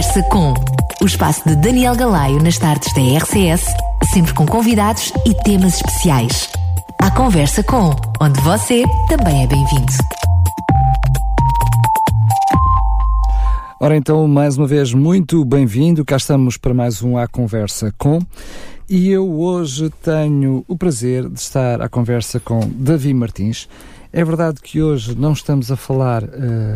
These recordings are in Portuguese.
Conversa com o espaço de Daniel Galaio nas tardes da RCS, sempre com convidados e temas especiais. A Conversa com, onde você também é bem-vindo. Ora então, mais uma vez, muito bem-vindo. Cá estamos para mais um A Conversa com. E eu hoje tenho o prazer de estar à conversa com Davi Martins. É verdade que hoje não estamos a falar uh,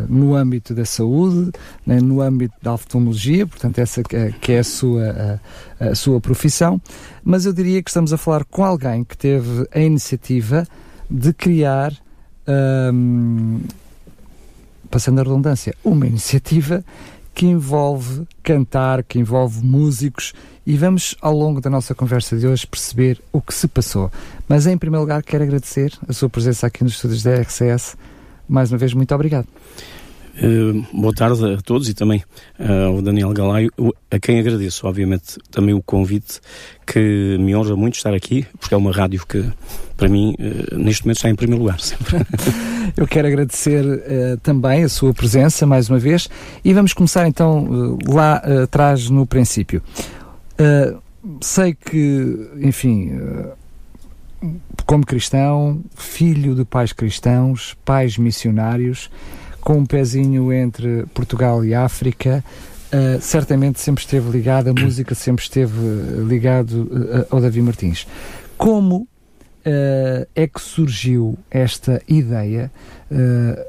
no âmbito da saúde, nem no âmbito da oftalmologia, portanto, essa que é a sua, a, a sua profissão, mas eu diria que estamos a falar com alguém que teve a iniciativa de criar, um, passando a redundância, uma iniciativa que envolve cantar, que envolve músicos e vamos ao longo da nossa conversa de hoje perceber o que se passou. Mas em primeiro lugar quero agradecer a sua presença aqui nos estúdios da RCS. Mais uma vez, muito obrigado. Uh, boa tarde a todos e também uh, ao Daniel Galaio, a quem agradeço, obviamente, também o convite, que me honra muito estar aqui, porque é uma rádio que, para mim, uh, neste momento está em primeiro lugar, sempre. Eu quero agradecer também a sua presença, mais uma vez, e vamos começar então lá atrás no princípio. sei que, enfim como cristão, filho de pais cristãos, pais missionários, com um pezinho entre Portugal e África. Uh, certamente sempre esteve ligado, a música sempre esteve ligado uh, ao Davi Martins. Como uh, é que surgiu esta ideia,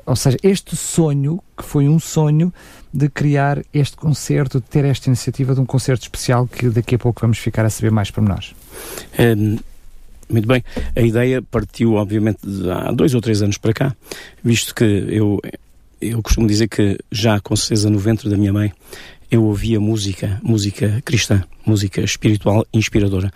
ou seja, este sonho, que foi um sonho de criar este concerto, de ter esta iniciativa de um concerto especial que daqui a pouco vamos ficar a saber mais para nós? Muito bem. A ideia partiu, obviamente, há dois ou três anos para cá, visto que eu eu costumo dizer que já com certeza no ventre da minha mãe eu ouvia música, música cristã, música espiritual inspiradora.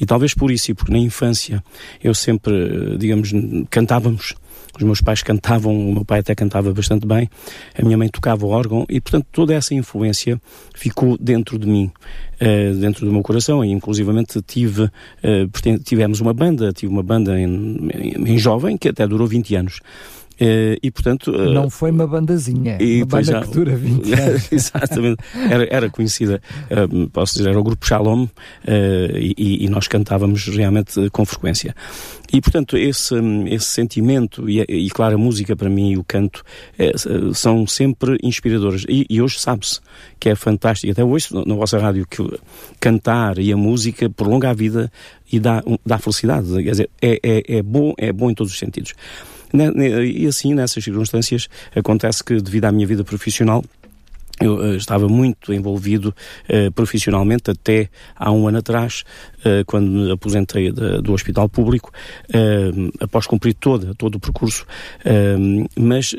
E talvez por isso, e porque na infância eu sempre, digamos, cantávamos. Os meus pais cantavam, o meu pai até cantava bastante bem, a minha mãe tocava órgão e, portanto, toda essa influência ficou dentro de mim, uh, dentro do meu coração. E, inclusivamente, tive, uh, tivemos uma banda, tive uma banda em, em jovem que até durou 20 anos. Uh, e portanto. Uh, não foi uma bandazinha, e, uma banda já, que dura 20 anos. exatamente. Era, era conhecida, uh, posso dizer, era o grupo Shalom e, e, nós cantávamos realmente com frequência. E portanto, esse, esse sentimento e, e claro, a música para mim e o canto é, são sempre inspiradores. E, e hoje sabe-se que é fantástico, até hoje na vossa rádio, que cantar e a música prolonga a vida e dá, dá felicidade. Quer dizer, é, é, é bom, é bom em todos os sentidos. E assim, nessas circunstâncias, acontece que, devido à minha vida profissional, eu uh, estava muito envolvido uh, profissionalmente até há um ano atrás, uh, quando me aposentei de, do hospital público, após cumprir todo, todo o percurso, mas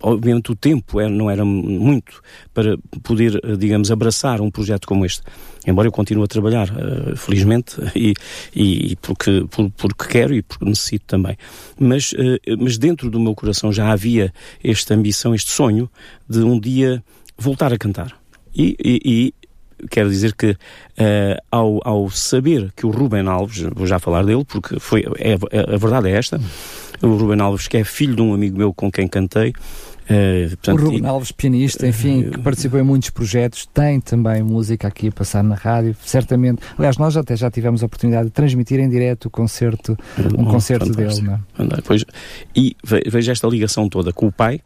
obviamente o tempo era, não era muito para poder, digamos, abraçar um projeto como este. Embora eu continue a trabalhar, felizmente, e, e porque, por, porque quero e porque necessito também. Mas, mas dentro do meu coração já havia esta ambição, este sonho de um dia voltar a cantar. E, e, e quero dizer que uh, ao, ao, saber que o Ruben Alves, vou já falar dele, porque foi, é, a verdade é esta, o Ruben Alves, que é filho de um amigo meu com quem cantei, Uh, portanto, o Ruben Alves, pianista, enfim, que participou em muitos projetos, tem também música aqui a passar na rádio, certamente. Aliás, nós até já tivemos a oportunidade de transmitir em direto o concerto, um oh, concerto dele. Não? É? Pois, e veja esta ligação toda com o pai,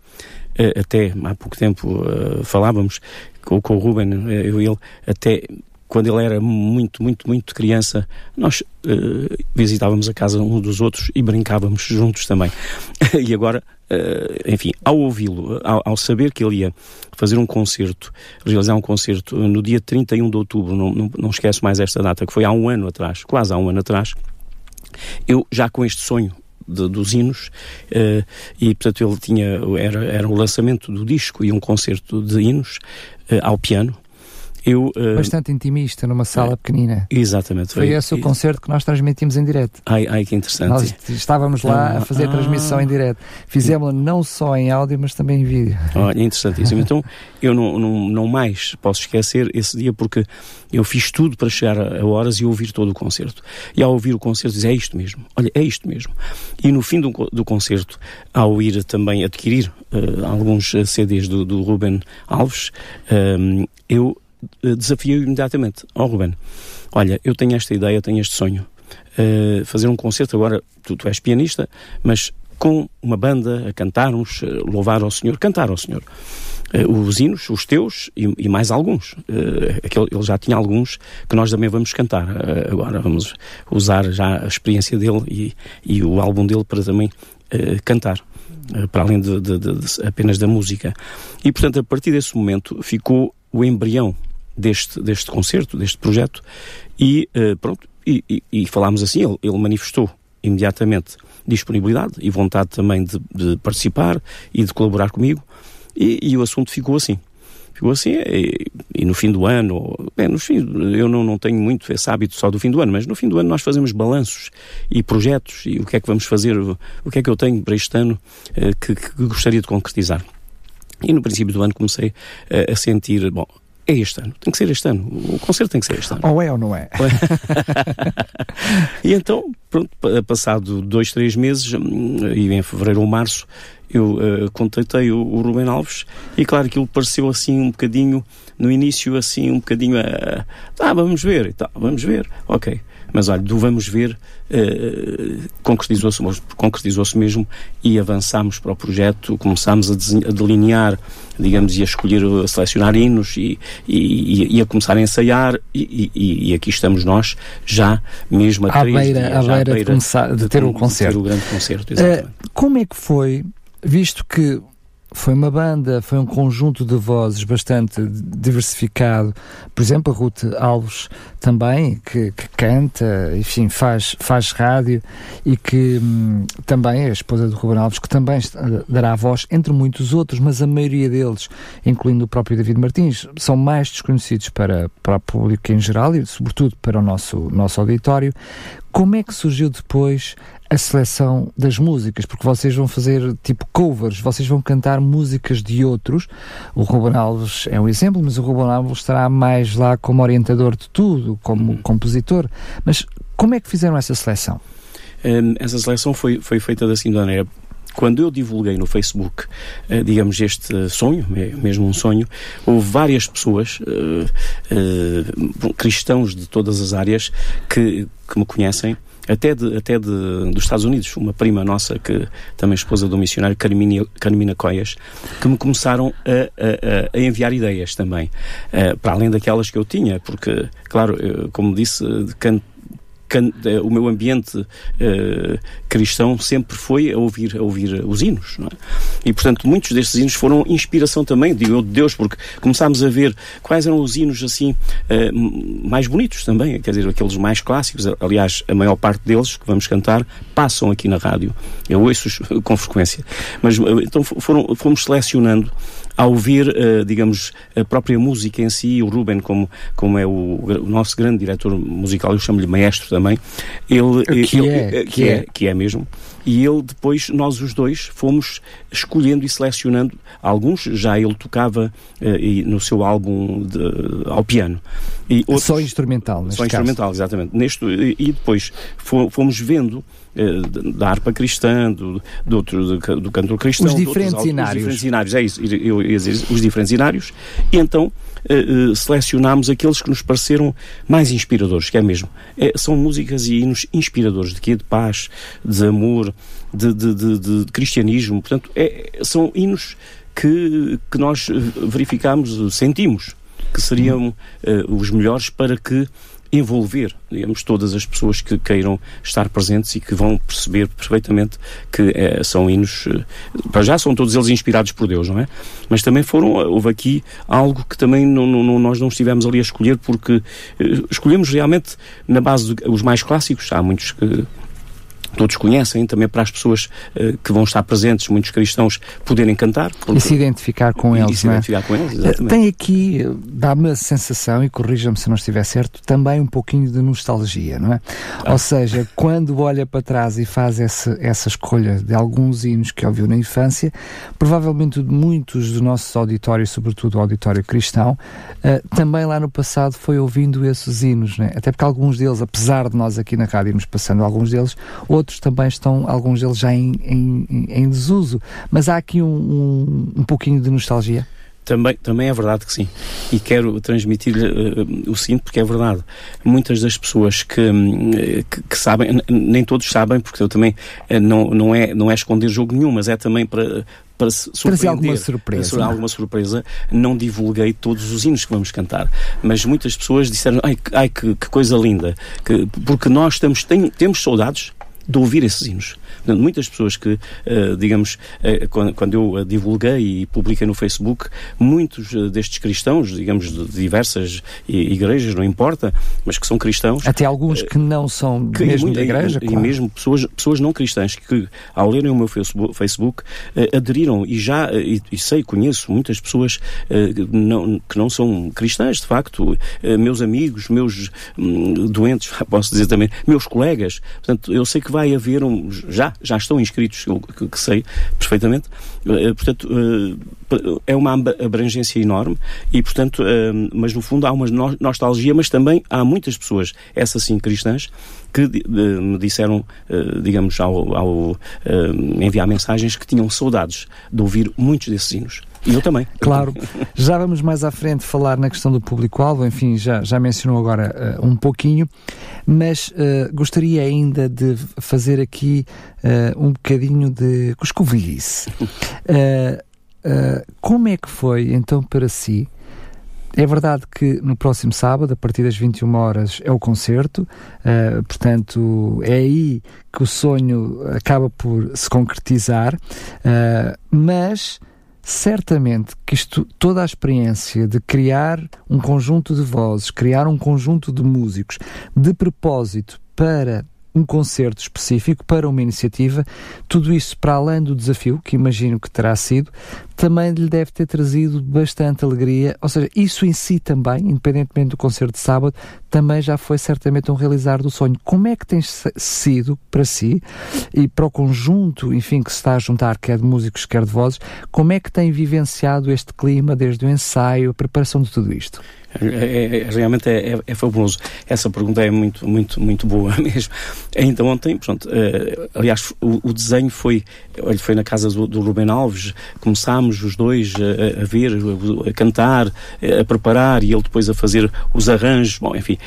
eh, até há pouco tempo falávamos com, com o Ruben, eh, eu e ele, até quando ele era muito, muito, muito criança, nós uh, visitávamos a casa um dos outros e brincávamos juntos também. e agora, uh, enfim, ao ouvi-lo, ao, ao, saber que ele ia fazer um concerto, realizar um concerto no dia 31 de outubro, não, não, não esqueço mais esta data, que foi há um ano atrás, quase há um ano atrás, eu já com este sonho de, dos hinos uh, e portanto ele tinha era, era o lançamento do disco e um concerto de hinos uh, ao piano Eu, uh, Bastante intimista, numa sala é, pequenina. Exatamente. Foi, foi esse o concerto que nós transmitimos em direto. Ai, ai, que interessante. Nós estávamos lá a fazer a transmissão ah, em direto. Fizemos-la não só em áudio, mas também em vídeo. Olha, interessantíssimo. então, eu não, não, não mais posso esquecer esse dia porque eu fiz tudo para chegar a, horas e ouvir todo o concerto. E ao ouvir o concerto, dizer, é isto mesmo. Olha, é isto mesmo. E no fim do, do concerto, ao ir também adquirir uh, alguns CDs do, do Ruben Alves, um, eh, eu eh, desafiei imediatamente. Ó oh, Ruben, olha, eu tenho esta ideia, tenho este sonho. Uh, fazer um concerto agora, tu, tu, és pianista, mas com uma banda a cantarmos, uh, louvar ao Senhor, cantar ao Senhor. Uh, os hinos, os teus e, e mais alguns. Uh, aquele, ele já tinha alguns que nós também vamos cantar. agora vamos usar já a experiência dele e, e o álbum dele para também cantar. Para além de, de, de, de apenas da música. E, portanto, a partir desse momento ficou o embrião deste, deste concerto, deste projeto, e uh, pronto, e, e, e, falámos assim, ele, ele, manifestou imediatamente disponibilidade e vontade também de, de participar e de colaborar comigo, e, e, o assunto ficou assim. Ficou assim, e, e no fim do ano, bem, no fim, eu não, não tenho muito esse hábito só do fim do ano, mas no fim do ano nós fazemos balanços e projetos, e o que é que vamos fazer, o que é que eu tenho para este ano uh, que, que gostaria de concretizar. E no princípio do ano comecei uh, a sentir, bom, é este ano, tem que ser este ano. O concerto tem que ser este ano. Ou é ou não é? e então, pronto, passado dois, três meses, hum, e em fevereiro ou março, eu uh, contatei o, o Alves e claro que ele pareceu assim um bocadinho, no início assim um bocadinho, uh, ah, vamos ver, e tal, vamos ver, ok. Mas olha, do vamos ver, uh, concretizou-se concretizou mesmo e avançámos para o projeto, começámos a, a, delinear, digamos, e a escolher, a selecionar hinos e, e, e a começar a ensaiar e, e, aqui estamos nós, já mesmo a à três beira, dias, à beira, à beira de, começar, de, ter o concerto. ter o grande concerto, exatamente. Uh, como é que foi, visto que foi uma banda, foi um conjunto de vozes bastante diversificado. Por exemplo, a Ruth Alves também, que, que canta, enfim, faz, faz rádio e que hum, também é a esposa de Ruben Alves, que também dará voz, entre muitos outros, mas a maioria deles, incluindo o próprio David Martins, são mais desconhecidos para, para o público em geral e, sobretudo, para o nosso, nosso auditório. Como é que surgiu depois a seleção das músicas, porque vocês vão fazer tipo covers, vocês vão cantar músicas de outros. O Ruben Alves é um exemplo, mas o Ruben Alves estará mais lá como orientador de tudo, como uhum. compositor. Mas como é que fizeram essa seleção? Um, essa seleção foi, foi feita da seguinte maneira. Quando eu divulguei no Facebook, uh, digamos, este sonho, mesmo um sonho, houve várias pessoas, uh, uh, cristãos de todas as áreas, que, que me conhecem até, de, até de, dos Estados Unidos, uma prima nossa, que também esposa do missionário Carmina, Carmina Coias, que me começaram a, a, a enviar ideias também, uh, para além daquelas que eu tinha, porque, claro, eu, como disse, canto o meu ambiente uh, cristão sempre foi a ouvir, a ouvir os hinos. É? E, portanto, muitos destes hinos foram inspiração também, digo eu, de Deus, porque começámos a ver quais eram os hinos assim uh, mais bonitos também, quer dizer, aqueles mais clássicos. Aliás, a maior parte deles que vamos cantar passam aqui na rádio. Eu ouço-os com frequência. Mas então foram, fomos selecionando ao ouvir, uh, digamos, a própria música em si, o Ruben, como, como é o, o nosso grande diretor musical, eu chamo-lhe maestro também, ele, que, ele, é, que, que é, é, que é mesmo, e ele depois, nós os dois, fomos escolhendo e selecionando alguns, já ele tocava uh, e, no seu álbum de, ao piano. E outros, só instrumental, neste Só caso. instrumental, exatamente. Neste, e, e depois fomos vendo eh, da harpa cristã, do, do, outro, do, cantor cristão. Os diferentes inários. Os diferentes inários, é isso, eu ia dizer os diferentes inários. E então uh, uh, selecionámos aqueles que nos pareceram mais inspiradores, que é mesmo. É, são músicas e hinos inspiradores, de quê? De paz, de amor, de, de, de, de cristianismo. Portanto, é, são hinos que, que nós verificamos, sentimos que seriam uh, os melhores para que envolver, digamos, todas as pessoas que queiram estar presentes e que vão perceber perfeitamente que é, são hinos, eh, para já são todos eles inspirados por Deus, não é? Mas também foram, eh, houve aqui algo que também não, não, nós não estivemos ali a escolher porque escolhemos realmente na base dos mais clássicos, há muitos que todos conhecem, também para as pessoas uh, que vão estar presentes, muitos cristãos, poderem cantar. Porque... E se identificar com e, eles, se é? identificar com eles, exatamente. Tem aqui, dá-me a sensação, e corrija-me se não estiver certo, também um pouquinho de nostalgia, não é? Claro. Ou seja, quando olha para trás e faz essa, essa escolha de alguns hinos que ouviu na infância, provavelmente muitos dos nossos auditórios, sobretudo o auditório cristão, uh, também lá no passado foi ouvindo esses hinos, né? até porque alguns deles, apesar de nós aqui na rádio irmos passando alguns deles, outros também estão, alguns deles já em, em, em desuso. Mas há aqui um, um, um pouquinho de nostalgia. Também, também é verdade que sim. E quero transmitir-lhe uh, o seguinte, porque é verdade. Muitas das pessoas que, hum, que, que, sabem, nem todos sabem, porque eu também uh, não, não, é, não é esconder jogo nenhum, mas é também para, para surpreender, alguma surpresa. Não? alguma surpresa, não divulguei todos os hinos que vamos cantar. Mas muitas pessoas disseram, ai, ai que, que coisa linda, que, porque nós estamos, tem, temos saudades de ouvir esses hinos. Portanto, muitas pessoas que, uh, digamos, uh, quando, quando, eu divulguei e publiquei no Facebook, muitos uh, destes cristãos, digamos, de diversas igrejas, não importa, mas que são cristãos. Até alguns que não são que, mesmo da igreja, e, claro. e mesmo pessoas, pessoas não cristãs que, ao lerem o meu Facebook, aderiram e já, e, e, sei, conheço muitas pessoas não, que não são cristãs, de facto, meus amigos, meus um, doentes, posso dizer também, meus colegas. Portanto, eu sei que vai haver um, já, já estão inscritos, que, que sei perfeitamente, uh, portanto, uh, é uma abrangência enorme e, portanto, mas no fundo há uma nostalgia, mas também há muitas pessoas, essas sim cristãs, que me disseram, digamos, ao, ao enviar mensagens que tinham saudades de ouvir muitos desses hinos. E eu também. Claro. Já vamos mais à frente falar na questão do público-alvo, enfim, já, já mencionou agora uh, um pouquinho, mas uh, gostaria ainda de fazer aqui uh, um bocadinho de coscovilhice. como é que foi, então, para si? É verdade que no próximo sábado, a partir das 21 horas, é o concerto, uh, portanto, é aí que o sonho acaba por se concretizar, uh, mas certamente que isto, toda a experiência de criar um conjunto de vozes, criar um conjunto de músicos de propósito para um concerto específico para uma iniciativa, tudo isso para além do desafio, que imagino que terá sido, também lhe deve ter trazido bastante alegria, ou seja, isso em si também, independentemente do concerto de sábado, também já foi certamente um realizar do sonho. Como é que tem sido para si e para o conjunto, enfim, que se está a juntar, quer de músicos, quer de vozes, como é que tem vivenciado este clima desde o ensaio, a preparação de tudo isto? É, é, é, realmente é, é, é, fabuloso. Essa pergunta é muito, muito, muito boa mesmo. Ainda ontem, pronto, uh, aliás, o, o, desenho foi, olha, foi na casa do, do Ruben Alves, começámos os dois a, a ver, a, a, cantar, a preparar e ele depois a fazer os arranjos, bom, enfim.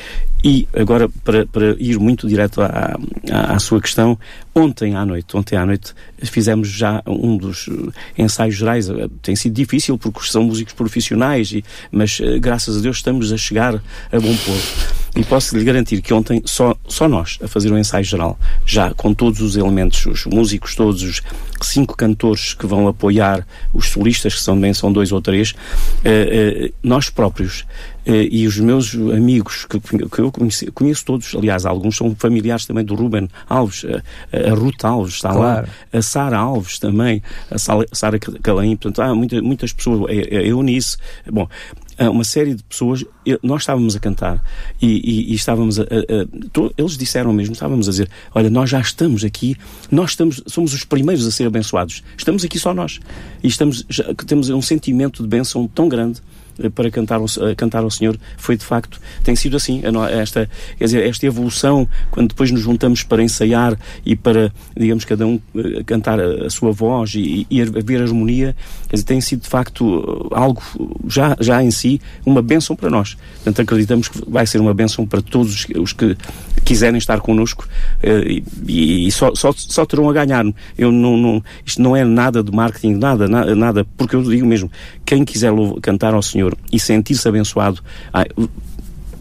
E agora, para, para ir muito direto à, à, à sua questão, ontem à noite, ontem à noite fizemos já um dos ensaios gerais. Tem sido difícil porque são músicos profissionais, mas eh, graças a Deus estamos a chegar a bom porto. E posso lhe garantir que ontem só, só nós a fazer o um ensaio geral, já com todos os elementos, os músicos, todos os cinco cantores que vão apoiar os solistas, que são, também são dois ou três, eh, eh, nós próprios eh, e os meus amigos, que, que eu conheci, conheço todos, aliás, alguns são familiares também do Ruben Alves, a, a Ruth Alves está claro. lá, a Sara Alves também, a Sara Calaim, portanto, há muita, muitas pessoas, a, a Eunice, bom, uma série de pessoas, nós estávamos a cantar e, e, e estávamos a, a, a, eles disseram mesmo, estávamos a dizer, olha, nós já estamos aqui, nós estamos, somos os primeiros a ser abençoados, estamos aqui só nós. E estamos, já, temos um sentimento de bênção tão grande para cantar cantar ao Senhor foi de facto, tem sido assim, esta, quer dizer, esta evolução, quando depois nos juntamos para ensaiar e para, digamos, cada um eh, cantar a, sua voz e, e haver harmonia, quer dizer, tem sido de facto algo já, já em si uma bênção para nós. Portanto, acreditamos que vai ser uma bênção para todos os que quiserem estar connosco eh, e, e só, só, só terão a ganhar. Eu não, não, isto não é nada de marketing, nada, nada, porque eu digo mesmo, quem quiser cantar ao Senhor e sentir-se abençoado,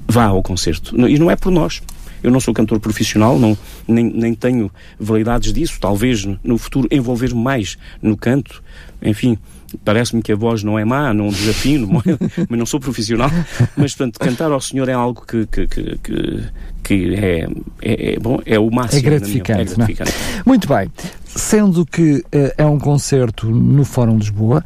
vá ao concerto. E não é por nós. Eu não sou cantor profissional, não, nem, nem tenho validades disso. Talvez no futuro envolver mais no canto. Enfim, parece-me que a voz não é má, não desafino, mas não sou profissional. Mas, portanto, cantar ao Senhor é algo que, que, que, que é, é, é bom, é o máximo. É gratificante. É gratificante. Muito bem. Sendo que uh, é um concerto no Fórum Lisboa,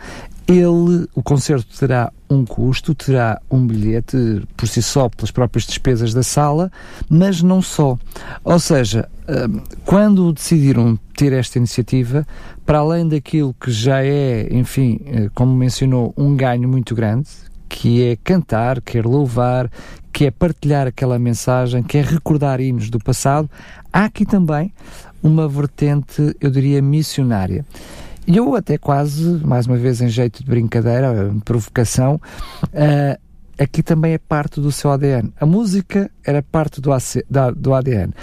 ele, o concerto terá um custo, terá um bilhete por si só pelas próprias despesas da sala, mas não só. Ou seja, hum, quando decidiram ter esta iniciativa, para além daquilo que já é, enfim, eh, como mencionou, um ganho muito grande, que é cantar, quer louvar, que é partilhar aquela mensagem, que é recordar hinos do passado, há aqui também uma vertente, eu diria, missionária. E eu até quase, mais uma vez em jeito de brincadeira, provocação, uh, aqui também é parte do seu ADN. A música era parte do, AC, da, do ADN,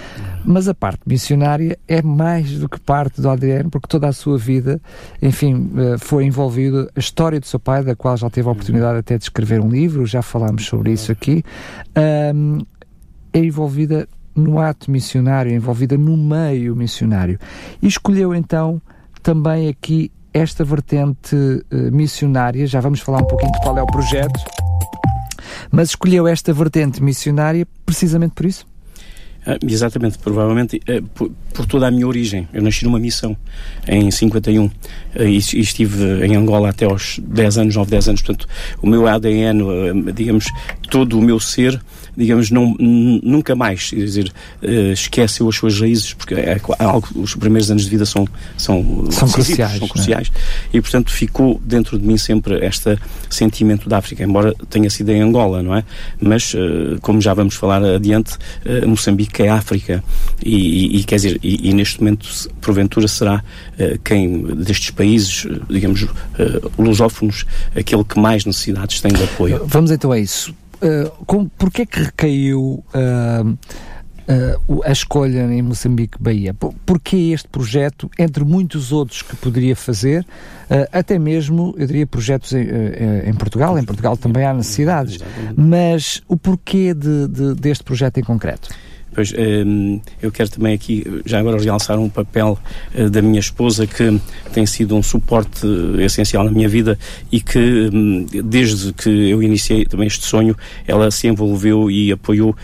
mas a parte missionária é mais do que parte do ADN, porque toda a sua vida, enfim, uh, foi envolvida a história do seu pai, da qual já teve a oportunidade até de escrever um livro, já falámos sobre isso aqui, uh, é envolvida no ato missionário, é envolvida no meio missionário. E escolheu então também aqui esta vertente uh, missionária, já vamos falar um pouquinho de qual é o projeto, mas escolheu esta vertente missionária precisamente por isso? Ah, exatamente, provavelmente uh, por, por, toda a minha origem. Eu nasci numa missão em 51 uh, e, estive em Angola até aos 10 anos, 9, 10 anos. Portanto, o meu ADN, digamos, todo o meu ser digamos, não, nunca mais, quer dizer, uh, esqueceu as suas raízes, porque é, é algo, os primeiros anos de vida são, são, são cruciais. São é? cruciais é? E, portanto, ficou dentro de mim sempre este sentimento da África, embora tenha sido em Angola, não é? Mas, uh, como já vamos falar adiante, Moçambique é África e, e quer dizer, e, e, neste momento, porventura, será quem destes países, digamos, lusófonos, aquele que mais necessidades tem de apoio. Vamos então a isso uh, como, porquê que recaiu uh, uh, a escolha em Moçambique Bahia? Por, porquê este projeto, entre muitos outros que poderia fazer, até mesmo, eu diria, projetos em, em, Portugal, em Portugal também há necessidades, mas o porquê de, de, deste projeto em concreto? Pois, ehm, eu quero também aqui, já agora, realçar um papel eh, da minha esposa que tem sido um suporte eh, essencial na minha vida e que, hum, desde que eu iniciei também este sonho, ela se envolveu e apoiou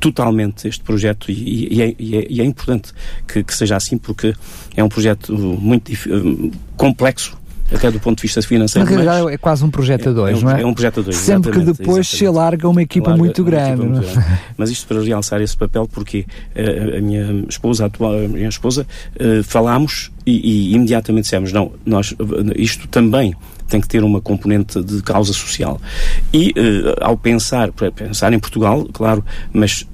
totalmente este projeto e, e, é, e, é, e é, importante que, que, seja assim porque é um projeto muito hum, complexo até do ponto de vista financeiro. Na realidade é quase um projeto a dois, é, não é? É um projeto a dois, Sempre que depois exatamente. se alarga uma equipa alarga muito grande. Equipa muito grande. mas isto para realçar esse papel, porque uh, a minha esposa, a atual a minha esposa, uh, falámos e, e imediatamente dissemos, não, nós, isto também tem que ter uma componente de causa social. E uh, ao pensar, pensar em Portugal, claro, mas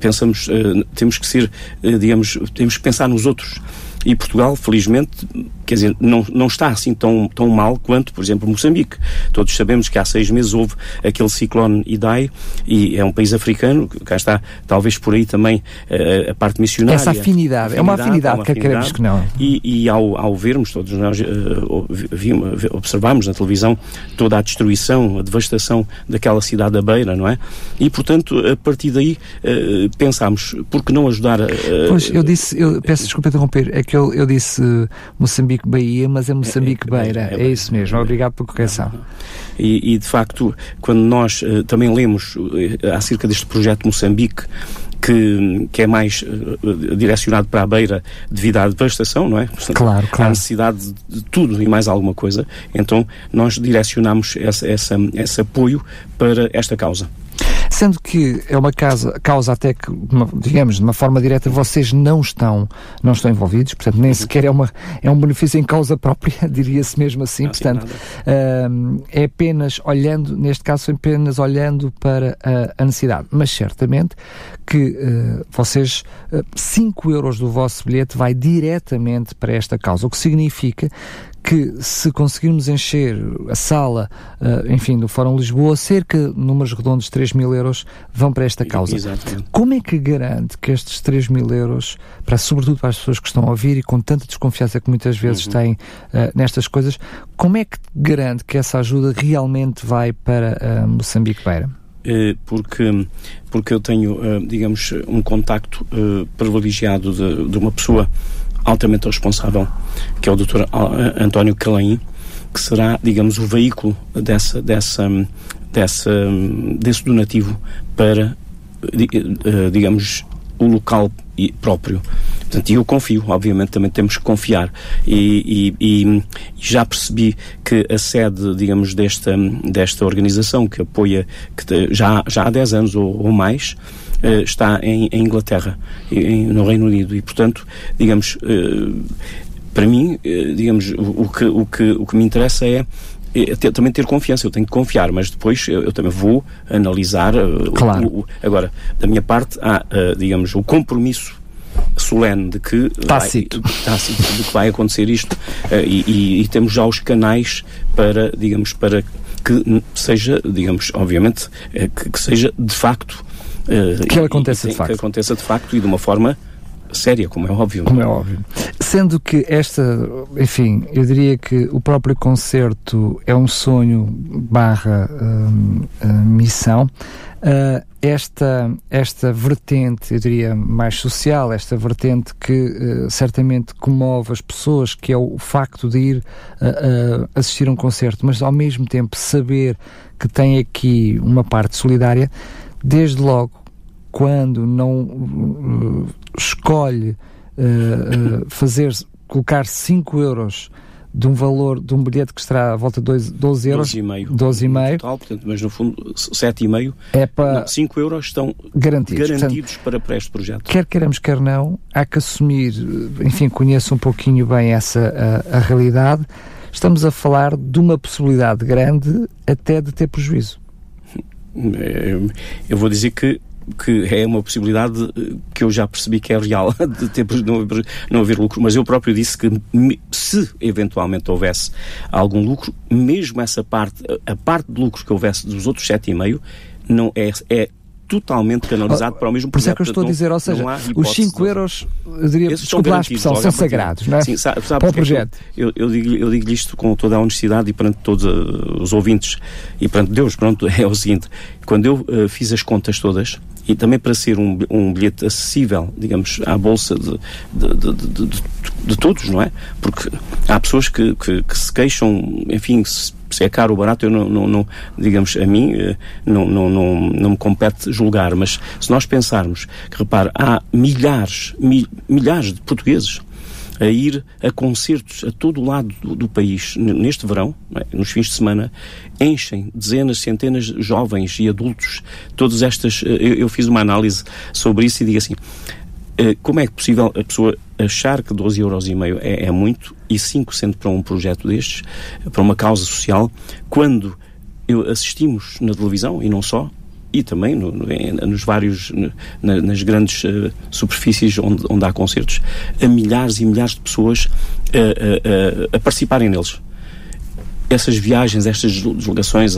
pensamos, uh, temos que ser, uh, digamos, temos que pensar nos outros. E Portugal, felizmente, quer dizer, não, não está assim tão, tão mal quanto, por exemplo, Moçambique. Todos sabemos que há seis meses houve aquele ciclone Idai e é um país africano, cá está, talvez por aí também a, eh, a parte missionária. Essa afinidade, afinidade é uma afinidade, é que queremos que não. E, e ao, ao vermos, todos nós uh, vimos, observamos na televisão toda a destruição, a devastação daquela cidade da Beira, não é? E, portanto, a partir daí uh, pensámos, por que não ajudar. Uh, pois, eu disse, eu peço desculpa interromper, é que eu, eu disse Moçambique Moçambique Bahia, mas é Moçambique é, é, Beira. É, é, isso mesmo. Obrigado pela correção. E, e, de facto, quando nós uh, também lemos uh, acerca deste projeto Moçambique, que, que, é mais uh, direcionado para a beira devido à devastação, não é? Portanto, claro, claro. Há necessidade de tudo e mais alguma coisa. Então, nós direcionamos essa, essa, esse apoio para esta causa. Sendo que é uma causa, causa até que, digamos, de uma forma direta, vocês não estão, não estão envolvidos, portanto, nem sequer é, uma, é um benefício em causa própria, diria-se mesmo assim, portanto, uh, é apenas olhando, neste caso, é apenas olhando para a, a necessidade. Mas certamente que uh, vocês, 5 uh, euros do vosso bilhete vai diretamente para esta causa, o que significa que se conseguirmos encher a sala, uh, enfim, do Fórum Lisboa, cerca, números redondos, 3 mil euros vão para esta causa. Exatamente. Como é que garante que estes 3 mil euros, para, sobretudo para as pessoas que estão a ouvir e com tanta desconfiança que muitas vezes uhum. têm uh, nestas coisas, como é que garante que essa ajuda realmente vai para uh, Moçambique Beira? porque, porque eu tenho, digamos, um contacto privilegiado de, de uma pessoa altamente responsável, que é o Dr. António Calaim, que será, digamos, o veículo dessa, dessa, dessa, desse donativo para digamos, o local próprio. Portanto, eu confio, obviamente também temos que confiar. E, e, e, já percebi que a sede, digamos, desta, desta organização que apoia, que já, já há 10 anos ou, ou mais, uh, está em, em Inglaterra, em, no Reino Unido. E, portanto, digamos, uh, para mim, uh, digamos, o, que, o, que, o que me interessa é ter, também ter confiança, eu tenho que confiar, mas depois eu, eu também vou analisar. Claro. O, o, agora, da minha parte, há, digamos, o compromisso solene de que, tácito. Vai, tácito, de que vai acontecer isto e, e, e, temos já os canais para, digamos, para que seja, digamos, obviamente, que, que, seja de facto. Que ele aconteça e, de facto. Que aconteça de facto e de uma forma séria, como é óbvio. Como é óbvio. Sendo que esta, enfim, eu diria que o próprio concerto é um sonho barra hum, missão. Uh, esta, esta vertente, eu diria, mais social, esta vertente que uh, certamente comove as pessoas, que é o facto de ir assistir a um concerto, mas ao mesmo tempo saber que tem aqui uma parte solidária, desde logo, quando não escolhe uh, uh, fazer, colocar 5 euros de um valor de um bilhete que estará à volta de 12 euros. 12,5. 12,5. Total, portanto, mas no fundo 7,5. É para. 5 euros estão garantidos, garantidos portanto, para, para este projeto. Quer queiramos, quer não, há que assumir, enfim, conheço um pouquinho bem essa a, a realidade. Estamos a falar de uma possibilidade grande até de ter prejuízo. Eu vou dizer que que é uma possibilidade eh, que eu já percebi que é real, de ter, não, não haver lucro, mas eu próprio disse que se eventualmente houvesse algum lucro, mesmo essa parte, a parte de lucro que houvesse dos outros 7,5, não é, é totalmente canalizado oh, para o mesmo Por isso é que eu estou a dizer, ou seja, os 5 euros, eu diria, desculpa lá a expressão, são sagrados, não é? Sim, sabe, sabe para o projeto. Eu, eu, digo, eu digo isto com toda a honestidade e perante todos uh, os ouvintes. E perante Deus, pronto, é o seguinte, quando eu uh, fiz as contas todas, e também para ser um, um bilhete acessível, digamos, à bolsa de, de, de, de, de todos, não é? Porque há pessoas que, que, que se queixam, enfim, se, se é caro ou barato, eu não, não, não, digamos, a mim eh, não, não, não, não me compete julgar, mas se nós pensarmos que, repare, há milhares, mil, milhares de portugueses a ir a concertos a todo o lado do, do país neste verão, é? nos fins de semana, enchem dezenas, centenas de jovens e adultos. Todas estas. Eh, eu, eu fiz uma análise sobre isso e digo assim: eh, como é possível a pessoa achar que 12 euros e meio é, é muito e 5 sendo para um projeto destes, para uma causa social, quando eu assistimos na televisão e não só, e também no, no, nos vários, nas grandes uh, superfícies onde, onde há concertos, a milhares e milhares de pessoas uh, a participarem neles. Essas viagens, estas deslocações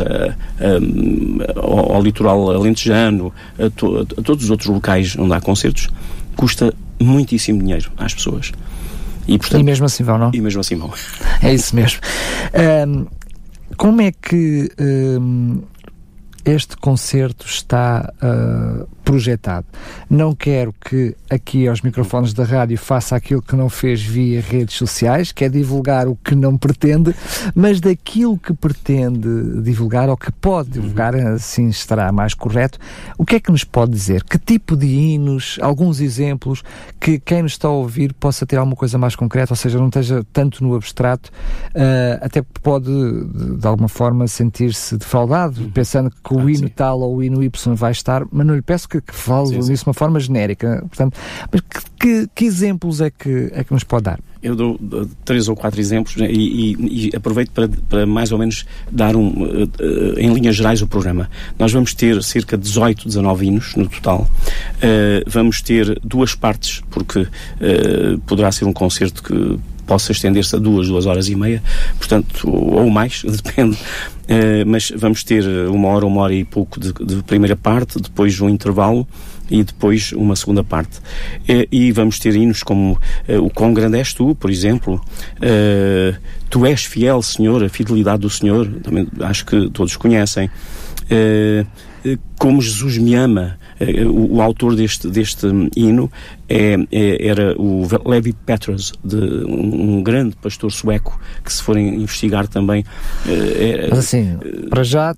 ao, ao, litoral alentejano, a, to, a todos os outros locais onde há concertos, custa muitíssimo dinheiro às pessoas. E, portanto, e mesmo assim vão, não? E mesmo assim vão. É isso mesmo. Um, como é que um, este concerto está uh, projetado. Não quero que aqui aos microfones da rádio faça aquilo que não fez via redes sociais, que é divulgar o que não pretende, mas daquilo que pretende divulgar ou que pode divulgar, assim estará mais correto. O que é que nos pode dizer? Que tipo de hinos, alguns exemplos, que quem nos está a ouvir possa ter alguma coisa mais concreta, ou seja, não esteja tanto no abstrato, uh, até pode de, de alguma forma sentir-se defraudado, uhum. pensando que o ah, hino sim. tal ou o hino Y vai estar, mas não lhe peço que, que fale sim, sim. disso de uma forma genérica. Portanto, mas que, que, que, exemplos é que, é que nos pode dar? Eu dou três ou quatro exemplos né, e, e, e, aproveito para, para mais ou menos dar um, uh, uh, em linhas gerais o programa. Nós vamos ter cerca de 18, 19 hinos no total. Uh, vamos ter duas partes, porque poderá ser um concerto que possa estender-se a duas, duas horas e meia, portanto, ou mais, depende. Uh, mas vamos ter uma hora, uma hora e pouco de, de primeira parte, depois um intervalo e depois uma segunda parte. Uh, e vamos ter hinos como uh, o Quão Grande És Tu, por exemplo, Tu És Fiel, Senhor, a fidelidade do Senhor, também acho que todos conhecem. como Jesus me ama, eh, o, autor deste, deste hino é, é, era o Levi Petros, de um, um, grande pastor sueco, que se forem investigar também... Eh, é, Mas assim, para já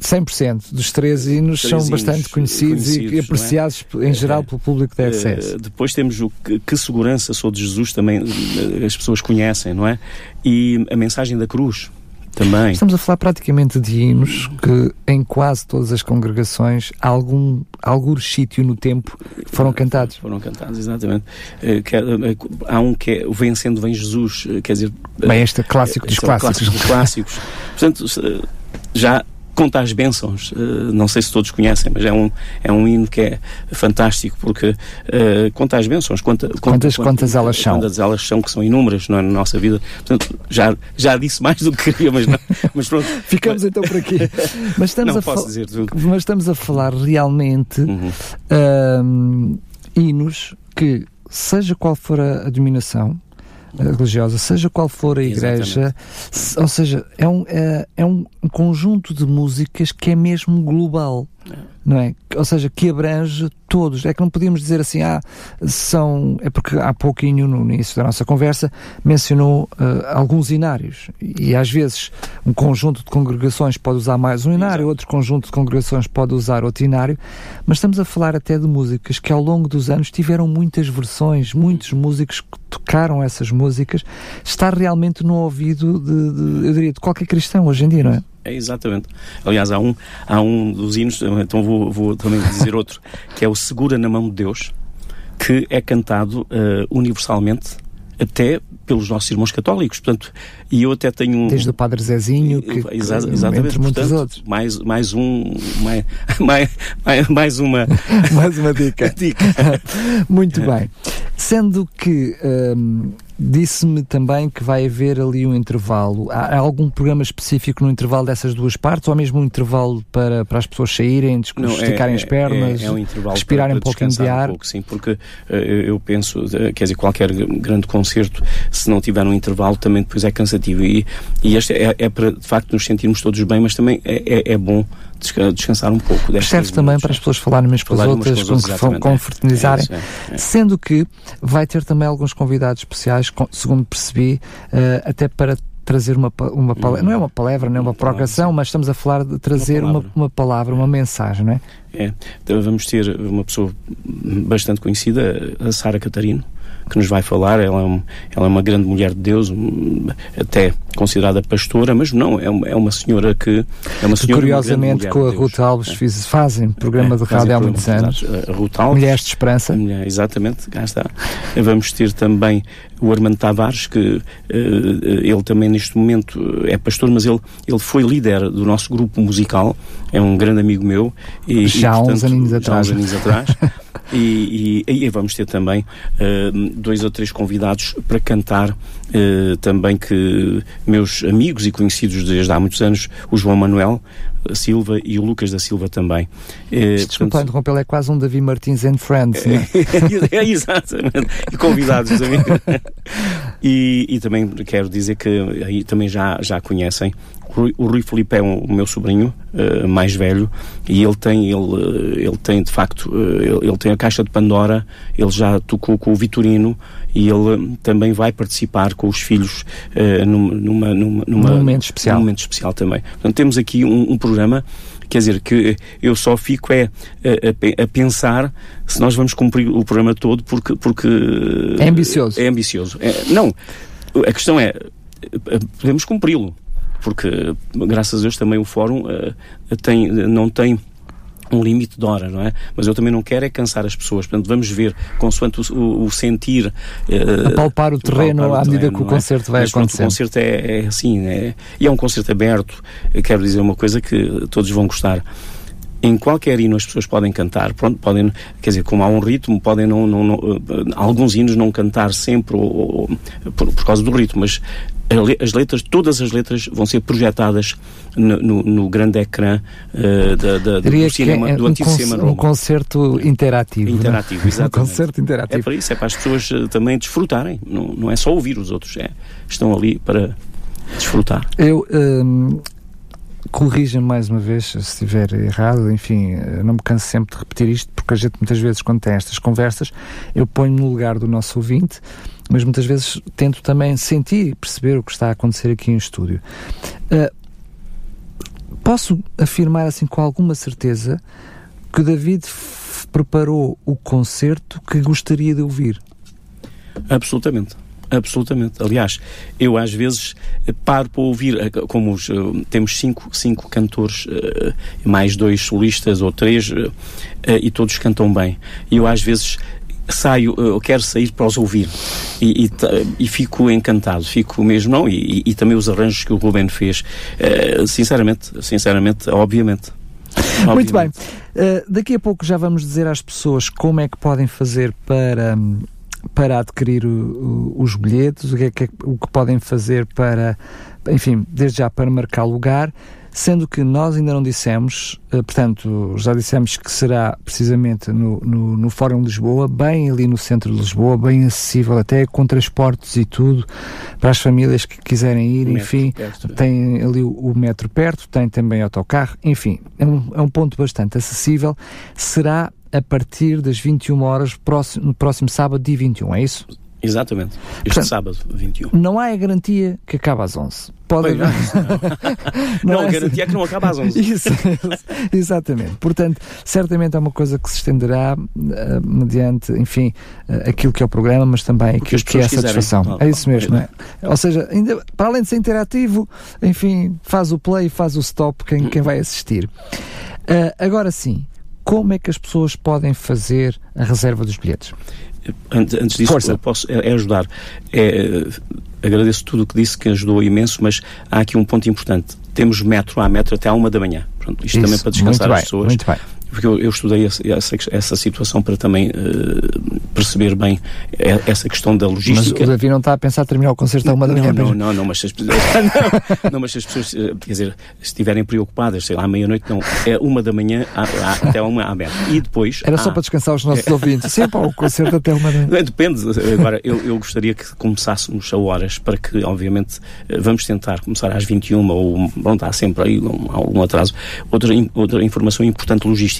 100% dos três hinos são bastante conhecidos, conhecidos, e apreciados em geral É. pelo público da RCS. Eh, depois temos o que, que segurança sou de Jesus também eh, as pessoas conhecem, não é? E a mensagem da cruz também. Estamos a falar praticamente de hinos que em quase todas as congregações, algum, algum sítio no tempo, foram cantados. Foram cantados, exatamente. Eh, que- eh, há um que é o Vencendo Vem Jesus, eh, quer dizer. Bem, este é clássico dos é o clássicos. clássico dos clássicos. Portanto, já conta as bênçãos, eh, não sei se todos conhecem, mas é um, é um hino que é fantástico, porque eh, conta as bênçãos, conta, conta- Quantas- conta- quantas elas são? Quantas elas são, que são inúmeras não é, na nossa vida. Portanto, já, já disse mais do que queria, mas, não, mas pronto. Ficamos então por aqui. Mas estamos, não a, posso dizer tudo. mas estamos a falar realmente Uhum. ahm, hinos que, seja qual for a, a dominação religiosa, seja qual for a igreja, se- ou seja, é um, é, é um conjunto de músicas que é mesmo global. Não é? Ou seja, que abrange todos. É que não podíamos dizer assim, ah, são. É porque há pouquinho, no início da nossa conversa, mencionou eh, alguns inários. E às vezes um conjunto de congregações pode usar mais um inário, Exato. outro conjunto de congregações pode usar outro inário, mas estamos a falar até de músicas que ao longo dos anos tiveram muitas versões, muitos músicos que tocaram essas músicas. Está realmente no ouvido de, de, eu diria, de qualquer cristão hoje em dia, não é? É exatamente. Aliás, há um, há um dos hinos, então vou, vou também dizer outro, que é o Segura na Mão de Deus, que é cantado eh, universalmente até pelos nossos irmãos católicos. Portanto, e eu até tenho. Desde o Padre Zezinho, que, que- Exa- exatamente, entre muitos portanto, outros. Mais, mais um. Mais, mais, mais, mais uma Mais uma dica. dica. Muito bem. Sendo que hum, disse-me também que vai haver ali um intervalo. Há, algum programa específico no intervalo dessas duas partes ou mesmo um intervalo para, para as pessoas saírem, é- esticarem as é- pernas, é, é um intervalo respirarem para, um pouquinho de ar? Um pouco, sim, porque eh, eu penso, eh, quer dizer, qualquer grande concerto, se não tiver um intervalo, também depois é cansativo. E, e este é, é para, de facto, nos sentirmos todos bem, mas também é, é, é bom descansar um pouco. Serve também minutos, para as pessoas falarem umas com as outras, com outras, confraternizarem. É é, é. Sendo que vai ter também alguns convidados especiais, segundo percebi, eh, até para trazer uma, uma palavra, não é uma palavra, não é uma Uma provocação, mas estamos a falar de trazer uma, palavra. uma palavra, uma mensagem, não é? É, então vamos ter uma pessoa bastante conhecida, a Sara Catarino, que nos vai falar. Ela é, um- ela é uma grande mulher de Deus, um, até considerada pastora, mas não, é uma, é uma senhora que. É uma senhora, curiosamente com a de. Ruth Alves É. fiz- fazem programa É, de rádio há muitos anos. Ruth Alves, Mulheres de Esperança. mulher, exatamente, cá está. Vamos ter também o Armando Tavares, que eh, ele também neste momento é pastor, mas ele, ele foi líder do nosso grupo musical, é um grande amigo meu. E, Já há uns aninhos já há atrás. uns aninhos atrás. E, e, e vamos ter também eh, dois ou três convidados para cantar eh, também que meus amigos e conhecidos desde há muitos anos, o João Manuel Silva e o Lucas da Silva também. Eh, Desculpa portanto, interrompê-lo, é quase um Davi Martins and Friends. não é? é, exatamente. E convidados também. E, e também quero dizer que aí também já, já conhecem. O Rui, o Rui Felipe é um- o meu sobrinho eh, mais velho e ele tem, ele, eh, ele tem de facto, eh, ele, ele tem a caixa de Pandora, ele já tocou com o Vitorino e ele eh, também vai participar com os filhos eh, numa, numa, numa, numa- Num momento especial. num momento especial também. Portanto, temos aqui um, um programa, quer dizer, que eu só fico é a, a a pensar se nós vamos cumprir o programa todo porque... porque É ambicioso. É ambicioso. É- não, a questão é, podemos cumpri-lo, porque graças a Deus também o Fórum eh, tem, não tem um limite de hora, não é? Mas eu também não quero é cansar as pessoas. Portanto, vamos ver, consoante o, o- o sentir... eh, Apalpar o terreno apalpar o à medida terreno, que o é? concerto vai Mas, acontecer. o concerto é, é assim, é, e é um concerto aberto. Eu quero dizer uma coisa que todos vão gostar. Em qualquer hino as pessoas podem cantar, pronto, podem, quer dizer, como há um ritmo, podem não, não, não eh, alguns hinos não cantar sempre ou, ou- por, por causa do ritmo, mas as letras, todas as letras vão ser projetadas no, no- no grande ecrã eh, da, da- do cinema, é do um, antigo con- cinema um concerto interativo. não é? Interativo, Um exatamente. concerto É interativo. para isso, é para as pessoas eh, também desfrutarem. Não, não é só ouvir os outros, é, estão ali para desfrutar. Eu hum, corrija-me mais uma vez se estiver errado, enfim, eh, não me canso sempre de repetir isto, porque a gente muitas vezes, quando tem estas conversas, eu ponho no lugar do nosso ouvinte, mas muitas vezes tento também sentir e perceber o que está a acontecer aqui em estúdio. Eh, posso afirmar assim com alguma certeza que o David preparou o concerto que gostaria de ouvir. Absolutamente. Absolutamente. Aliás, eu às vezes paro para ouvir, eh, como os, uh, temos cinco, cinco cantores, uh, mais dois solistas ou três, uh, e todos cantam bem. E eu às vezes saio, eu quero sair para os ouvir e, e, e fico encantado, fico mesmo, não, e, e, também os arranjos que o Ruben fez, sinceramente, sinceramente, obviamente. obviamente. Muito bem. daqui a pouco já vamos dizer às pessoas como é que podem fazer para para adquirir o, o, os bilhetes, o que, é que, o que podem fazer para, enfim, desde já para marcar lugar, sendo que nós ainda não dissemos, eh, portanto, já dissemos que será precisamente no, no, no, Fórum de Lisboa, bem ali no centro de Lisboa, bem acessível, até com transportes e tudo, para as famílias que quiserem ir, enfim, perto, tem ali o, o, metro perto, tem também autocarro, enfim, é um, é um ponto bastante acessível. Será a partir das 21 horas próximo, no próximo sábado, dia 21, é isso? Exatamente. Este Portanto, sábado, 21. Não há a garantia que acaba às 11. Pode haver. Não, não, a garantia é que não acaba às 11. Isso, exatamente. Portanto, certamente é uma coisa que se estenderá uh, mediante, enfim, uh, aquilo que é o programa, mas também aquilo que é a satisfação. Não, é isso mesmo, não é? Ou seja, ainda, para além de ser interativo, enfim, faz o play, faz o stop quem, quem vai assistir. Uh, agora sim, como é que as pessoas podem fazer a reserva dos bilhetes? Antes disso, Força. posso é, é ajudar. É, agradeço tudo o que disse, que ajudou imenso, mas há aqui um ponto importante. Temos metro a metro até à uma da manhã. Pronto, isto Isso, também para descansar as pessoas. Muito bem porque eu, eu estudei essa, essa, situação para também uh, perceber bem essa questão da logística. Mas o Davi não está a pensar terminar o concerto a uma da manhã? Não, não, não, mas se as, não, não, mas se as pessoas, eh, quer dizer, estiverem preocupadas, sei lá, à meia-noite, não, é uma da manhã a, a, até uma à meia. E depois... Era só para descansar os nossos é, ouvintes. Sempre o concerto até uma da manhã. Depende. Agora, eu, eu gostaria que começássemos a horas para que, obviamente, eh, vamos tentar começar às 21 ou, pronto, há sempre aí um, algum atraso. Outra, outra informação importante logística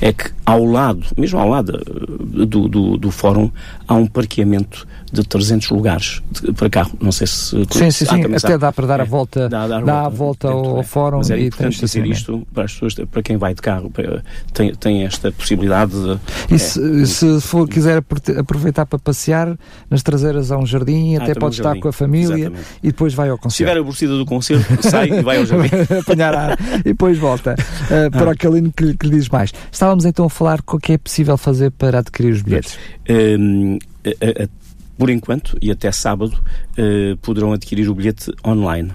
é que ao lado, mesmo ao lado eh, do, do, do fórum, há um parqueamento de 300 lugares de, para carro. Não sei se. Sim, sim, sim. Até dá para dar é, a volta, dá, dá, dá a volta ao, é. fórum. Mas é importante dizer isto para as pessoas, para quem vai de carro, para, tem, tem esta possibilidade de. E é, se, se for, quiser aproveitar para passear, nas traseiras há um jardim, ah, até pode um estar jardim. com a família Exatamente. e depois vai ao concerto. Se tiver a aborrecida do concerto, sai e vai ao jardim. Apanhar ar e depois volta uh, para ah. aquele que, que lhe diz mais. Estávamos então a falar o que é possível fazer para adquirir os bilhetes. Um, a, a, por enquanto, e até sábado, uh, poderão adquirir o bilhete online.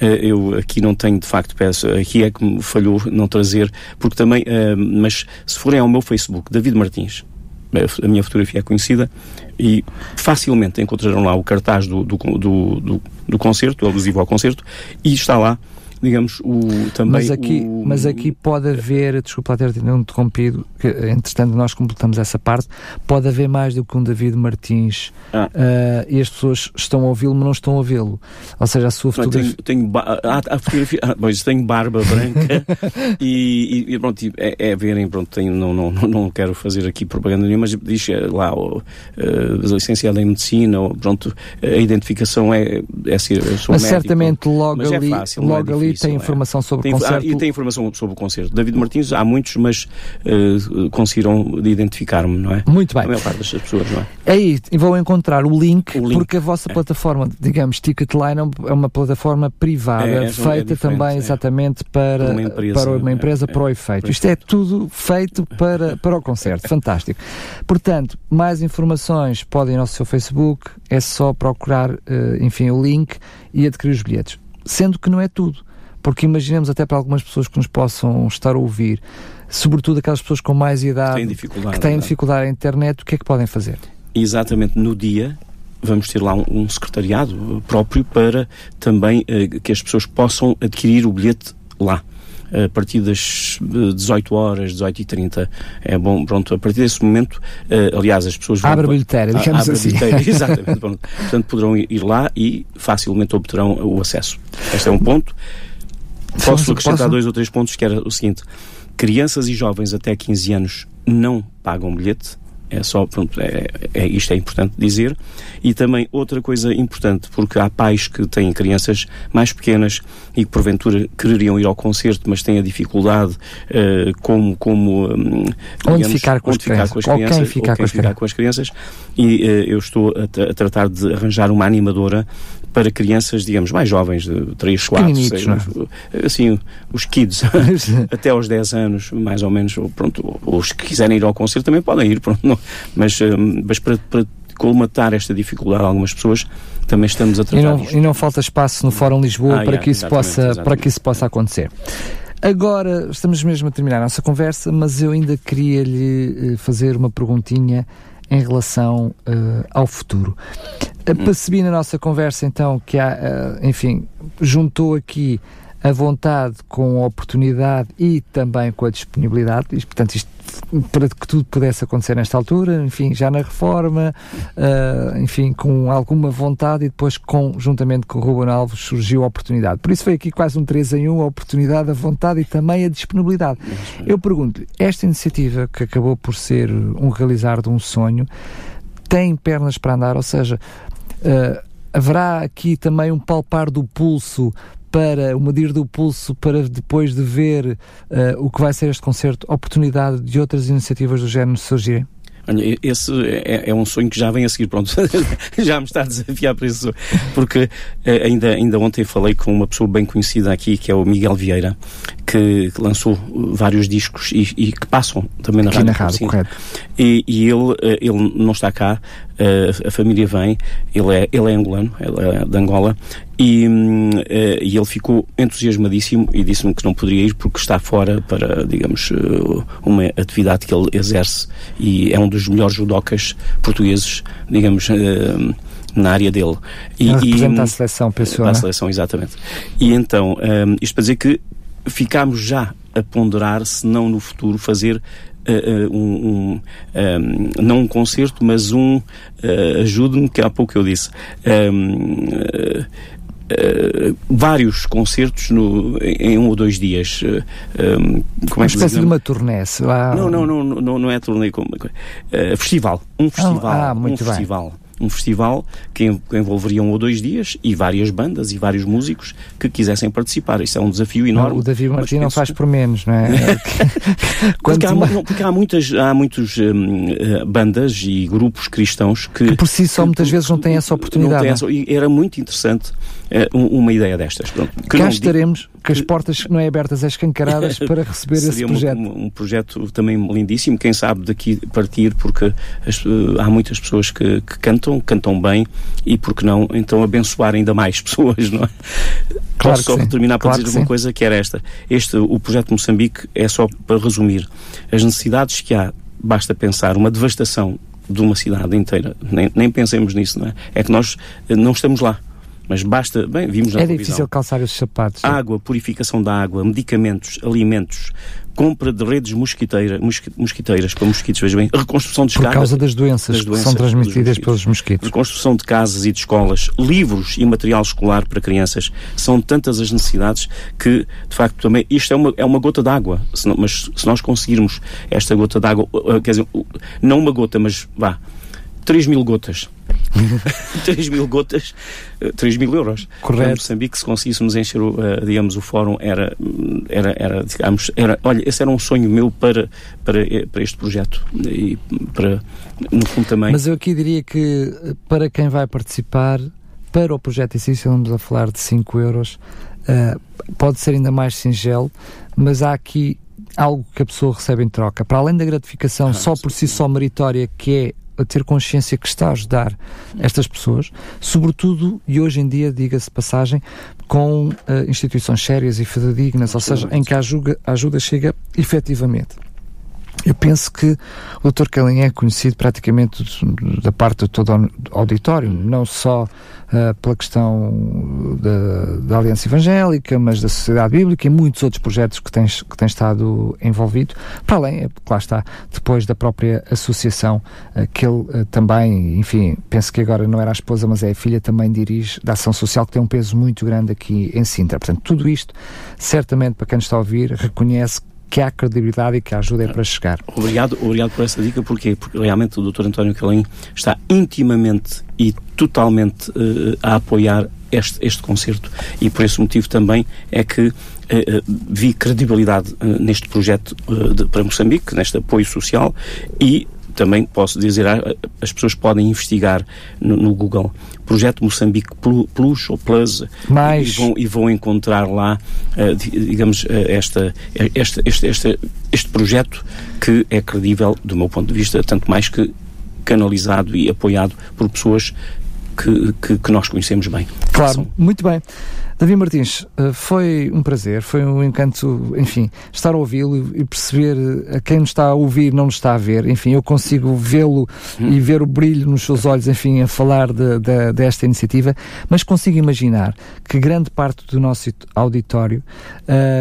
Uh, eu aqui não tenho, de facto, peço, aqui é que me falhou não trazer, porque também, uh, mas se forem ao meu Facebook, David Martins, a minha fotografia é conhecida, e facilmente encontrarão lá o cartaz do, do, do, do, do concerto, alusivo ao concerto, e está lá digamos, o, também mas aqui, o... Mas aqui pode haver, desculpa ter interrompido, que, entretanto nós completamos essa parte, pode haver mais do que um David Martins ah. uh, e as pessoas estão a ouvi-lo, mas não estão a vê-lo. Ou seja, a sua fotografia... Tenho, tenho, a, a fotografia, ah, pois, tenho barba branca e, e, pronto, é, é, verem, pronto, tenho, não, não, não quero fazer aqui propaganda nenhuma, mas diz eh, lá, o, uh, licenciado em medicina, ou, pronto, a identificação é, é ser, sou mas médico, certamente logo é ali, fácil, logo ali tem é. informação sobre tem, o concerto. Ah, e tem informação sobre o concerto. David Martins, há muitos, mas uh, conseguiram identificar-me, não é? Muito bem. A maior parte das pessoas, não é? Aí vão encontrar o link, o link. porque a vossa é. plataforma, digamos, Ticketline é uma plataforma privada, é, é feita também é. exatamente para uma empresa, para, uma empresa, para o efeito. Isto é tudo feito para, para o concerto. Fantástico. Portanto, mais informações podem ir ao seu Facebook, é só procurar, uh, enfim, o link e adquirir os bilhetes. Sendo que não é tudo. Porque imaginemos até para algumas pessoas que nos possam estar a ouvir, sobretudo aquelas pessoas com mais idade têm que têm dificuldade na internet, o que é que podem fazer? Exatamente no dia vamos ter lá um, um secretariado próprio para também uh, que as pessoas possam adquirir o bilhete lá a partir das 18 horas, 18 e 30 é bom, pronto, a partir desse momento, uh, aliás, as pessoas vão... Abre a bilheteira, digamos abre assim. A bilheteira, exatamente, pronto. portanto poderão ir lá e facilmente obterão o acesso. Este é um ponto. Posso acrescentar posso? dois ou três pontos, que era o seguinte: crianças e jovens até 15 anos não pagam bilhete, É só, pronto, é, é, isto é importante dizer. E também outra coisa importante, porque há pais que têm crianças mais pequenas e que porventura quereriam ir ao concerto, mas têm a dificuldade uh, como, como um, onde digamos, ficar com, onde as, ficar crianças, com as crianças, ou quem ficar, ou quem com, ficar com, as crianças. E uh, eu estou a, a tratar de arranjar uma animadora para crianças, digamos, mais jovens, de 3, 4, 6 anos, assim, os kids, até aos 10 anos, mais ou menos, ou, pronto, os que quiserem ir ao concerto também podem ir, pronto, não, mas, hum, mas para, para colmatar esta dificuldade algumas pessoas, também estamos a tratar e não. E não falta espaço no Fórum Lisboa ah, para, yeah, que isso possa, exatamente. para que isso possa acontecer. Agora, estamos mesmo a terminar a nossa conversa, mas eu ainda queria lhe eh, fazer uma perguntinha em relação uh, ao futuro. Percebi na nossa conversa então que há, uh, enfim, juntou aqui a vontade com a oportunidade e também com a disponibilidade, e, portanto, isto para que tudo pudesse acontecer nesta altura, enfim, já na reforma, uh, enfim, com alguma vontade e depois, com, juntamente com o Ruben Alves, surgiu a oportunidade. Por isso foi aqui quase um 3 em 1, a oportunidade, a vontade e também a disponibilidade. Eu pergunto-lhe, esta iniciativa que acabou por ser um realizar de um sonho, tem pernas para andar, ou seja, uh, haverá aqui também um palpar do pulso para o medir do pulso para depois de ver uh, o que vai ser este concerto, oportunidade de outras iniciativas do género surgirem? Esse é, é, um sonho que já vem a seguir, pronto, já me está a desafiar para isso, porque eh, ainda, ainda ontem falei com uma pessoa bem conhecida aqui, que é o Miguel Vieira, que, lançou vários discos e, e, que passam também na aqui rádio. Na rádio correto. E, e ele, eh, ele não está cá, a família vem, ele é, ele é angolano, ele é de Angola, e, uh, e ele ficou entusiasmadíssimo e disse-me que não poderia ir porque está fora para, digamos, uma atividade que ele exerce e é um dos melhores judocas portugueses, digamos, na área dele. E, representa e, a seleção, pessoal. A seleção, exatamente. E então, um, isto para dizer que ficámos já a ponderar se não no futuro fazer Uh, um, um, um, não um concerto, mas um uh, ajude-me, que há pouco eu disse. Uh, vários concertos no, em, um ou dois dias. Eh, é uma espécie de uma turnê, lá... não, não, não, não, não é turnê, como, festival. Um festival. Ah, um bem. festival um festival que envolveria um ou dois dias e várias bandas e vários músicos que quisessem participar. Isso é um desafio enorme. Não, o David Martins não faz por menos, não é? porque, há, não, porque há muitas há muitos um, eh, bandas e grupos cristãos que, que por si só muitas vezes não têm essa oportunidade. Essa, e era muito interessante uh, uma ideia destas. Pronto, Cá estaremos que as portas não é abertas, é escancaradas para receber esse projeto. Um, um, projeto também lindíssimo, quem sabe daqui partir, porque as, uh, há muitas pessoas que, que, cantam, cantam bem, e porque não, então abençoar ainda mais pessoas, não é? Claro só terminar para claro dizer uma sim. coisa que era esta. Este, o projeto Moçambique é só para resumir. As necessidades que há, basta pensar, uma devastação de uma cidade inteira, nem, nem pensemos nisso, não é? É que nós eh, não estamos lá mas basta, bem, vimos na É televisão. difícil calçar os sapatos. Água, purificação da água, medicamentos, alimentos, compra de redes mosquiteira, mosquiteiras para mosquitos, veja bem, reconstrução de escadas. Por causa das doenças, das doenças que são transmitidas pelos mosquitos. Reconstrução de casas e de escolas, livros e material escolar para crianças. São tantas as necessidades que, de facto, também isto é uma, é uma gota d'água. Mas se nós conseguirmos esta gota d'água, quer dizer, não uma gota, mas vá, 3 mil gotas 3 mil gotas, 3 mil euros. Correto. Em Moçambique, se conseguíssemos encher, o, uh, digamos, o fórum, era, era, era, digamos, era, olha, esse era um sonho meu para, para, para este projeto e para, no fundo também. Mas eu aqui diria que para quem vai participar, para o projeto em si, estamos a falar de 5 euros, uh, pode ser ainda mais singelo, mas há aqui algo que a pessoa recebe em troca. Para além da gratificação ah, só por si só meritória, que é a ter consciência que está a ajudar estas pessoas, sobretudo, e hoje em dia, diga-se passagem, com uh, instituições sérias e fidedignas, ou seja, em que a ajuda, a ajuda chega efetivamente. Eu penso que o Dr. Kellen é conhecido praticamente da parte de todo o auditório, não só uh, pela questão da, da, Aliança Evangélica, mas da Sociedade Bíblica e muitos outros projetos que tens, que estado envolvido, para além, é, lá está, depois da própria associação uh, que ele uh, também, enfim, penso que agora não era a esposa, mas é a filha, também dirige da Ação Social, que tem um peso muito grande aqui em Sintra. Portanto, tudo isto, certamente, para quem nos está a ouvir, reconhece que há credibilidade e que a ajuda é para chegar. Obrigado, obrigado por essa dica, porquê? Porque realmente o Dr. António Calim está intimamente e totalmente uh, a apoiar este, este concerto e por esse motivo também é que uh, vi credibilidade neste projeto de, para Moçambique, neste apoio social e também posso dizer, as pessoas podem investigar no, no Google Projeto Moçambique Plus ou Plus Mais. E, vão, e vão encontrar lá, uh, digamos, uh, esta, este, este, este, este projeto que é credível, do meu ponto de vista, tanto mais que canalizado e apoiado por pessoas que, que, que nós conhecemos bem. Claro, muito bem. Davi Martins, eh, foi um prazer, foi um encanto, enfim, estar a ouvi-lo e perceber eh, a quem nos está a ouvir não nos está a ver. Enfim, eu consigo vê-lo hum. e ver o brilho nos seus olhos, enfim, a falar de, de, desta iniciativa, mas consigo imaginar que grande parte do nosso auditório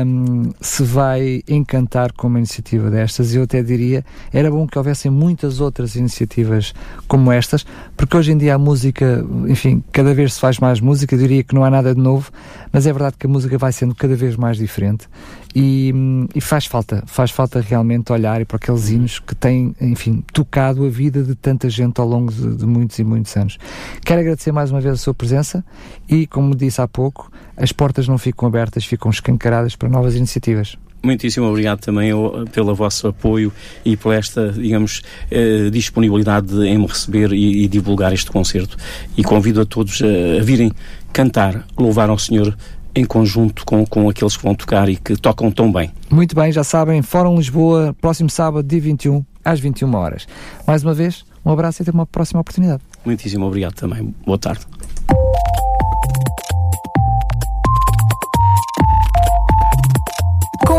um, se vai encantar com uma iniciativa destas. Eu até diria, era bom que houvessem muitas outras iniciativas como estas, porque hoje em dia a música, enfim, cada vez se faz mais música, eu diria que não há nada de novo, mas é verdade que a música vai sendo cada vez mais diferente e, e faz falta, faz falta realmente olhar para aqueles hinos que têm, enfim, tocado a vida de tanta gente ao longo de, de muitos e muitos anos. Quero agradecer mais uma vez a sua presença e, como disse há pouco, as portas não ficam abertas, ficam escancaradas para novas iniciativas. Muitíssimo obrigado também pelo vosso apoio e por esta, digamos, eh, disponibilidade em me receber e, e, divulgar este concerto. E convido a todos a, a virem cantar, louvar ao Senhor em conjunto com, com aqueles que vão tocar e que tocam tão bem. Muito bem, já sabem, Fórum Lisboa, próximo sábado, dia 21, às 21 horas. Mais uma vez, um abraço e até uma próxima oportunidade. Muitíssimo obrigado também. Boa tarde.